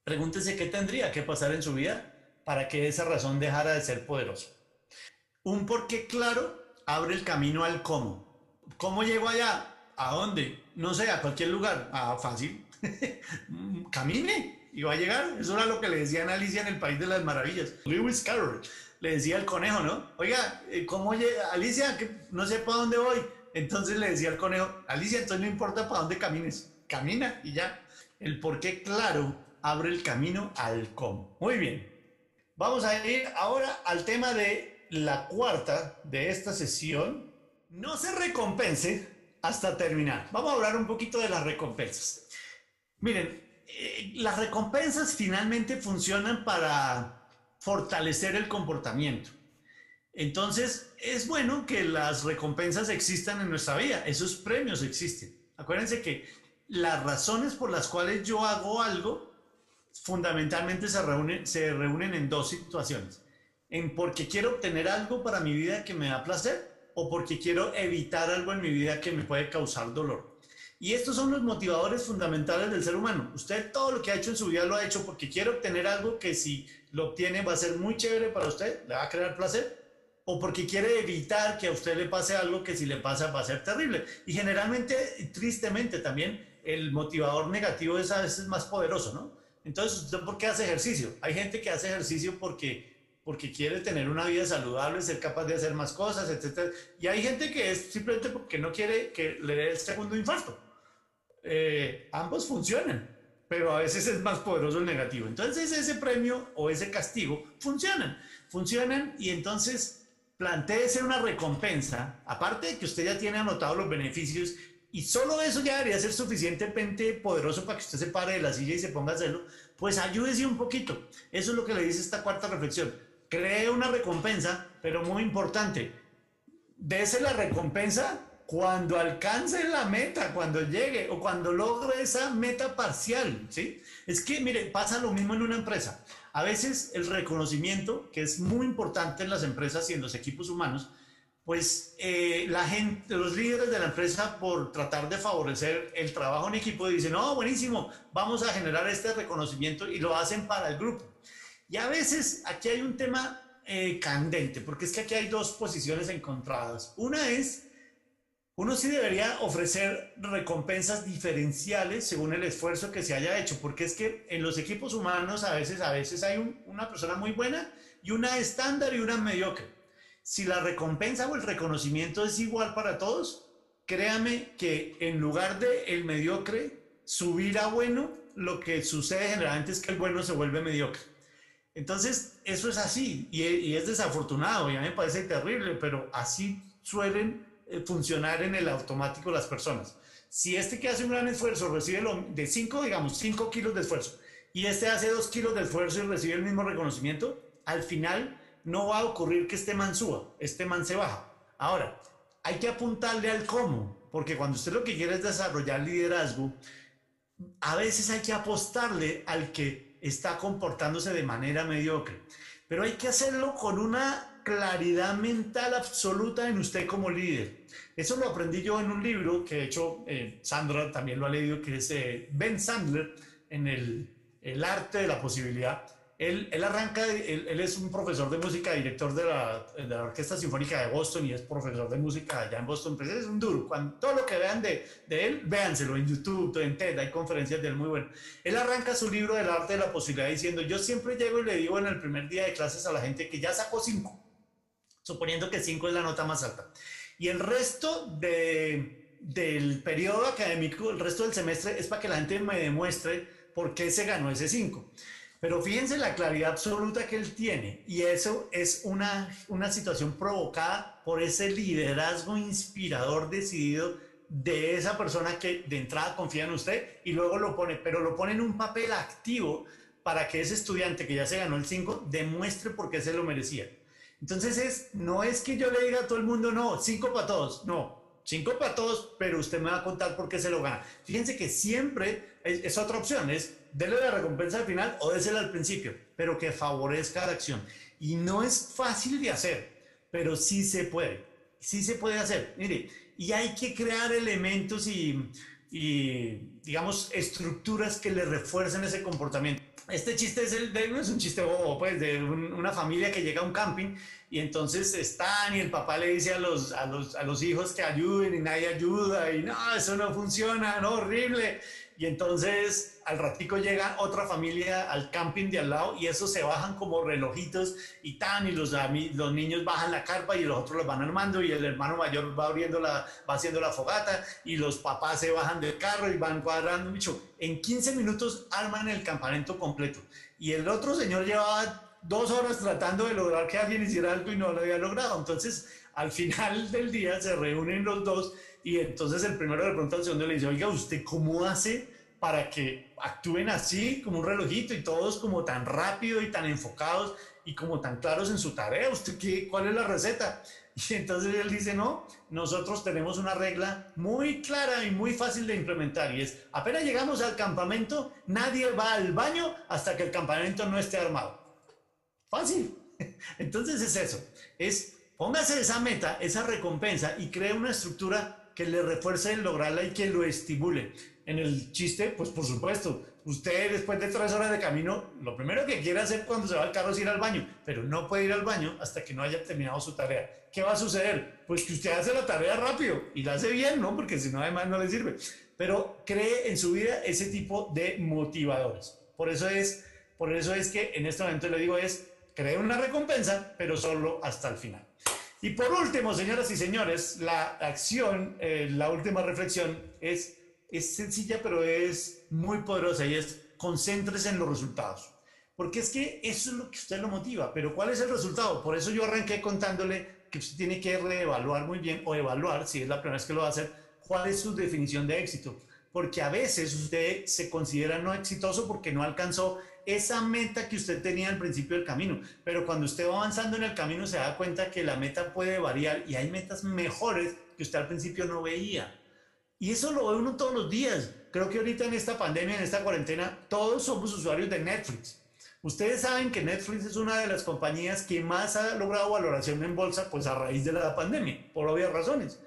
A: Pregúntese qué tendría que pasar en su vida para que esa razón dejara de ser poderoso. Un porqué claro abre el camino al cómo. ¿Cómo llego allá? ¿A dónde? No sé, a cualquier lugar. Ah, fácil. *laughs* Camine y va a llegar. Eso era lo que le decían a Alicia en el País de las Maravillas. Lewis Carroll le decía al conejo, ¿no? Oiga, eh, ¿cómo llega? Alicia, que no sé para dónde voy. Entonces le decía al conejo, Alicia, entonces no importa para dónde camines, camina y ya. El porqué claro abre el camino al cómo. Muy bien. Vamos a ir ahora al tema de la cuarta de esta sesión. No se recompense hasta terminar. Vamos a hablar un poquito de las recompensas. Miren, eh, las recompensas finalmente funcionan para fortalecer el comportamiento. Entonces, es bueno que las recompensas existan en nuestra vida. Esos premios existen. Acuérdense que las razones por las cuales yo hago algo fundamentalmente se reúnen, se reúnen en dos situaciones. En porque quiero obtener algo para mi vida que me da placer o porque quiero evitar algo en mi vida que me puede causar dolor. Y estos son los motivadores fundamentales del ser humano. Usted todo lo que ha hecho en su vida lo ha hecho porque quiere obtener algo que si lo obtiene va a ser muy chévere para usted, le va a crear placer, o porque quiere evitar que a usted le pase algo que si le pasa va a ser terrible. Y generalmente, tristemente también, el motivador negativo es a veces más poderoso, ¿no? Entonces, ¿usted por qué hace ejercicio? Hay gente que hace ejercicio porque, porque quiere tener una vida saludable, ser capaz de hacer más cosas, etc. Y hay gente que es simplemente porque no quiere que le dé el segundo infarto. Eh, ambos funcionan, pero a veces es más poderoso el negativo. Entonces, ese premio o ese castigo funcionan. Funcionan y entonces planteese una recompensa, aparte de que usted ya tiene anotado los beneficios y solo eso ya debería ser suficientemente poderoso para que usted se pare de la silla y se ponga a hacerlo, pues ayúdese un poquito. Eso es lo que le dice esta cuarta reflexión. Cree una recompensa, pero muy importante, dese la recompensa cuando alcance la meta, cuando llegue o cuando logre esa meta parcial, ¿sí? Es que, mire, pasa lo mismo en una empresa. A veces el reconocimiento, que es muy importante en las empresas y en los equipos humanos, pues eh, la gente, los líderes de la empresa, por tratar de favorecer el trabajo en equipo, dicen, no, buenísimo, vamos a generar este reconocimiento y lo hacen para el grupo. Y a veces aquí hay un tema eh, candente, porque es que aquí hay dos posiciones encontradas. Una es, uno sí debería ofrecer recompensas diferenciales según el esfuerzo que se haya hecho, porque es que en los equipos humanos a veces, a veces hay una persona muy buena y una estándar y una mediocre si la recompensa o el reconocimiento es igual para todos, créame que en lugar de el mediocre subir a bueno, lo que sucede generalmente es que el bueno se vuelve mediocre. Entonces, eso es así y, es desafortunado y a mí me parece terrible, pero así suelen funcionar en el automático las personas. Si este que hace un gran esfuerzo recibe lo, de 5, digamos, 5 kilos de esfuerzo y este hace 2 kilos de esfuerzo y recibe el mismo reconocimiento, al final no va a ocurrir que este man suba, este man se baja. Ahora, hay que apuntarle al cómo, porque cuando usted lo que quiere es desarrollar liderazgo, a veces hay que apostarle al que está comportándose de manera mediocre. Pero hay que hacerlo con una claridad mental absoluta en usted como líder. Eso lo aprendí yo en un libro que de hecho eh, Sandra también lo ha leído, que es eh, Ben Sandler en el, el arte de la posibilidad él, él arranca, él, él, es un profesor de música, director de la, de la, Orquesta Sinfónica de Boston y es profesor de música allá en Boston. Pues es un duro. Cuando, todo lo que vean de, de, él, véanselo en YouTube, en TED, hay conferencias de él muy buenas. Él arranca su libro del arte de la posibilidad diciendo, yo siempre llego y le digo en el primer día de clases a la gente que ya sacó cinco, suponiendo que cinco es la nota más alta. Y el resto de, del periodo académico, el resto del semestre, es para que la gente me demuestre por qué se ganó ese cinco. Pero fíjense la claridad absoluta que él tiene y eso es una, una situación provocada por ese liderazgo inspirador decidido de esa persona que de entrada confía en usted y luego lo pone, pero lo pone en un papel activo para que ese estudiante que ya se ganó el 5 demuestre por qué se lo merecía. Entonces es, no es que yo le diga a todo el mundo, no, 5 para todos, no, cinco para todos, pero usted me va a contar por qué se lo gana. Fíjense que siempre es, otra opción, es dele la recompensa al final o désela al principio, pero que favorezca la acción. Y no es fácil de hacer, pero sí se puede, sí se puede hacer. Mire, y hay que crear elementos y, y digamos, estructuras que le refuercen ese comportamiento. Este chiste es, el, de, es un chiste bobo, pues, de una familia que llega a un camping y entonces están y el papá le dice a los, a los, a los hijos que ayuden y nadie ayuda y no, eso no funciona, no, horrible. Y entonces al ratico llega otra familia al camping de al lado y esos se bajan como relojitos y tan y los, los niños bajan la carpa y los otros los van armando y el hermano mayor va abriendo la, va haciendo la fogata y los papás se bajan del carro y van cuadrando. Mucho. En 15 minutos arman el campamento completo y el otro señor llevaba dos horas tratando de lograr que alguien hiciera algo y no lo había logrado. Entonces, al final del día se reúnen los dos y entonces el primero le pregunta al segundo le dice, oiga, ¿usted cómo hace para que actúen así como un relojito y todos como tan rápido y tan enfocados y como tan claros en su tarea? ¿Usted qué, cuál es la receta? Y entonces él dice, no, nosotros tenemos una regla muy clara y muy fácil de implementar y es, apenas llegamos al campamento, nadie va al baño hasta que el campamento no esté armado. Fácil. *laughs* Entonces es eso, es póngase esa meta, esa recompensa y cree una estructura que le refuerce el lograrla y que lo estimule. En el chiste, pues por supuesto, usted después de tres horas de camino, lo primero que quiere hacer cuando se va al carro es ir al baño, pero no puede ir al baño hasta que no haya terminado su tarea. ¿Qué va a suceder? Pues que usted hace la tarea rápido y la hace bien, ¿no? Porque si no, además no le sirve. Pero cree en su vida ese tipo de motivadores. Por eso es por eso es que en este momento le digo es, cree una recompensa, pero solo hasta el final. Y por último, señoras y señores, la acción, eh, la última reflexión es, es sencilla, pero es muy poderosa y es concéntrese en los resultados. Porque es que eso es lo que usted lo motiva, pero ¿cuál es el resultado? Por eso yo arranqué contándole que usted tiene que reevaluar muy bien o evaluar, si es la primera vez que lo va a hacer, cuál es su definición de éxito. Porque a veces usted se considera no exitoso porque no alcanzó esa meta que usted tenía al principio del camino. Pero cuando usted va avanzando en el camino se da cuenta que la meta puede variar y hay metas mejores que usted al principio no veía. Y eso lo ve uno todos los días. Creo que ahorita en esta pandemia, en esta cuarentena, todos somos usuarios de Netflix. Ustedes saben que Netflix es una de las compañías que más ha logrado valoración en bolsa, pues a raíz de la pandemia, por obvias razones.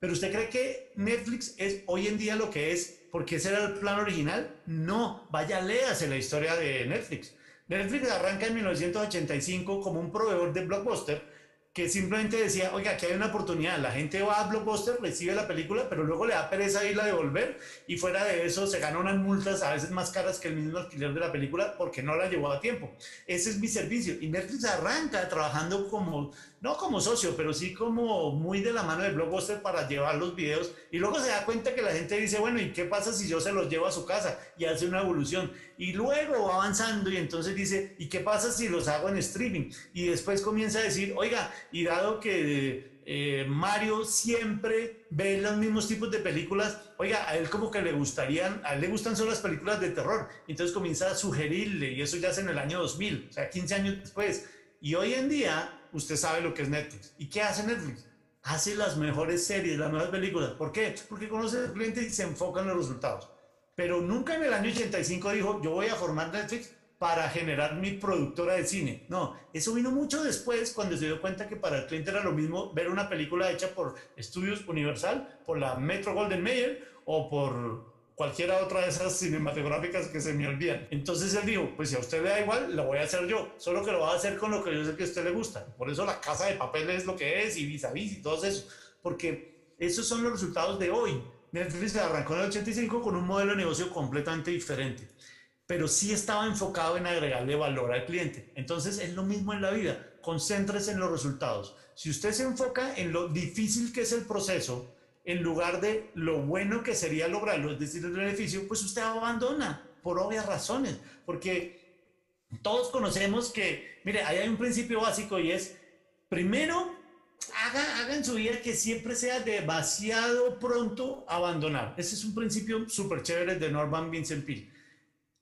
A: Pero usted cree que Netflix es hoy en día lo que es porque ese era el plan original. No, vaya, léase la historia de Netflix. Netflix arranca en 1985 como un proveedor de blockbuster que simplemente decía, oiga, aquí hay una oportunidad, la gente va a Blockbuster, recibe la película, pero luego le da pereza irla a devolver y fuera de eso se gana unas multas a veces más caras que el mismo alquiler de la película porque no la llevó a tiempo. Ese es mi servicio y Netflix arranca trabajando como no como socio, pero sí como muy de la mano de Blockbuster para llevar los videos y luego se da cuenta que la gente dice, bueno, ¿y qué pasa si yo se los llevo a su casa? Y hace una evolución. Y luego va avanzando y entonces dice, ¿y qué pasa si los hago en streaming? Y después comienza a decir, oiga, y dado que eh, Mario siempre ve los mismos tipos de películas, oiga, a él como que le gustarían, a él le gustan solo las películas de terror, entonces comienza a sugerirle, y eso ya es en el año 2000, o sea, 15 años después. Y hoy en día usted sabe lo que es Netflix. ¿Y qué hace Netflix? Hace las mejores series, las mejores películas. ¿Por qué? Porque conoce al cliente y se enfoca en los resultados. Pero nunca en el año 85 dijo, yo voy a formar Netflix para generar mi productora de cine. No, eso vino mucho después cuando se dio cuenta que para el cliente era lo mismo ver una película hecha por Estudios Universal, por la Metro Golden Mayer o por cualquiera otra de esas cinematográficas que se me olvidan. Entonces él dijo, pues si a usted le da igual, lo voy a hacer yo, solo que lo voy a hacer con lo que yo sé que a usted le gusta. Por eso la casa de papel es lo que es y vis a vis y todo eso, porque esos son los resultados de hoy. Netflix arrancó en el 85 con un modelo de negocio completamente diferente, pero sí estaba enfocado en agregarle valor al cliente. Entonces es lo mismo en la vida, concéntrese en los resultados. Si usted se enfoca en lo difícil que es el proceso, en lugar de lo bueno que sería lograrlo, es decir, el beneficio, pues usted abandona por obvias razones, porque todos conocemos que, mire, ahí hay un principio básico y es, primero, haga, haga en su vida que siempre sea demasiado pronto abandonar. Ese es un principio súper chévere de Norman Vincent Peale.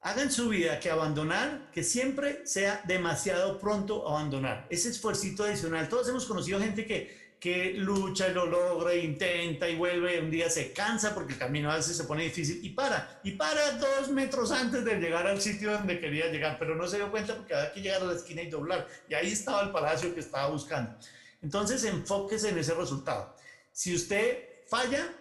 A: Haga en su vida que abandonar, que siempre sea demasiado pronto abandonar. Ese esfuerzo adicional. Todos hemos conocido gente que que lucha y lo logra, intenta y vuelve, un día se cansa porque el camino a veces se pone difícil y para, y para dos metros antes de llegar al sitio donde quería llegar, pero no se dio cuenta porque había que llegar a la esquina y doblar, y ahí estaba el palacio que estaba buscando. Entonces enfóquese en ese resultado. Si usted falla,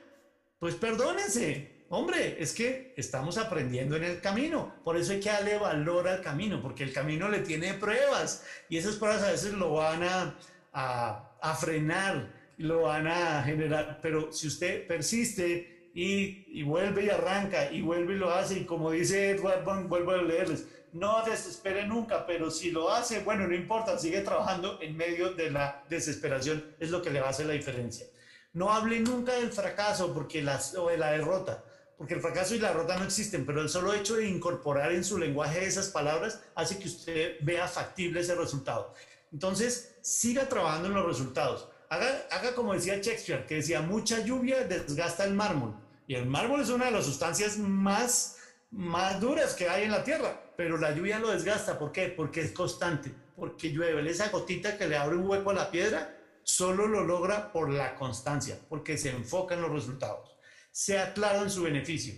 A: pues perdónese. Hombre, es que estamos aprendiendo en el camino, por eso hay que darle valor al camino, porque el camino le tiene pruebas y esas pruebas a veces lo van a, a a frenar, lo van a generar, pero si usted persiste y, vuelve y arranca y vuelve y lo hace, y como dice Edward vuelvo a leerles, no desespere nunca, pero si lo hace, bueno, no importa, sigue trabajando en medio de la desesperación, es lo que le va a hacer la diferencia. No hable nunca del fracaso porque las, o de la derrota, porque el fracaso y la derrota no existen, pero el solo hecho de incorporar en su lenguaje esas palabras hace que usted vea factible ese resultado. Entonces, siga trabajando en los resultados. Haga, haga como decía Shakespeare, que decía, mucha lluvia desgasta el mármol. Y el mármol es una de las sustancias más, más duras que hay en la Tierra, pero la lluvia lo desgasta. ¿Por qué? Porque es constante, porque llueve. Esa gotita que le abre un hueco a la piedra, solo lo logra por la constancia, porque se enfoca en los resultados. Sea claro en su beneficio.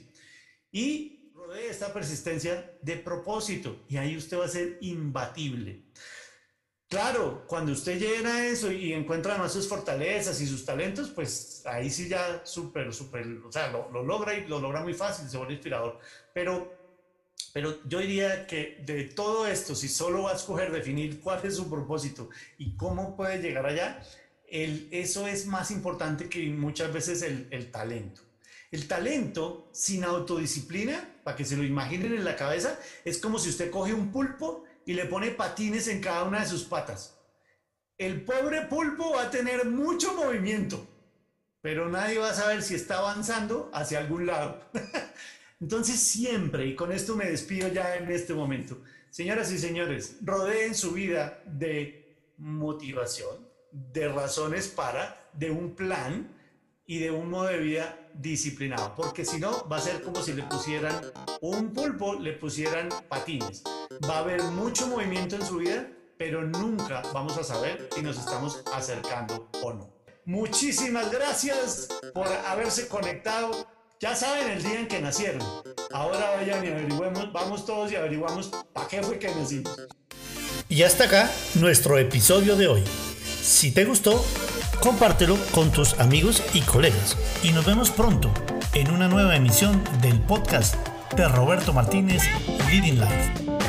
A: Y rodee esta persistencia de propósito, y ahí usted va a ser imbatible. Claro, cuando usted llena eso y encuentra además sus fortalezas y sus talentos, pues ahí sí ya súper, súper, o sea, lo, logra y lo logra muy fácil, se vuelve inspirador. Pero, pero yo diría que de todo esto, si solo va a escoger definir cuál es su propósito y cómo puede llegar allá, eso es más importante que muchas veces el, el talento. El talento sin autodisciplina, para que se lo imaginen en la cabeza, es como si usted coge un pulpo y le pone patines en cada una de sus patas. El pobre pulpo va a tener mucho movimiento, pero nadie va a saber si está avanzando hacia algún lado. *laughs* Entonces siempre, y con esto me despido ya en este momento, señoras y señores, rodeen su vida de motivación, de razones para, de un plan y de un modo de vida disciplinado, porque si no va a ser como si le pusieran un pulpo, le pusieran patines. Va a haber mucho movimiento en su vida, pero nunca vamos a saber si nos estamos acercando o no. Muchísimas gracias por haberse conectado. Ya saben el día en que nacieron. Ahora vayan y averigüemos, vamos todos y averiguamos para qué fue que nacimos.
B: Y hasta acá nuestro episodio de hoy. Si te gustó, compártelo con tus amigos y colegas. Y nos vemos pronto en una nueva emisión del podcast de Roberto Martínez Leading Life.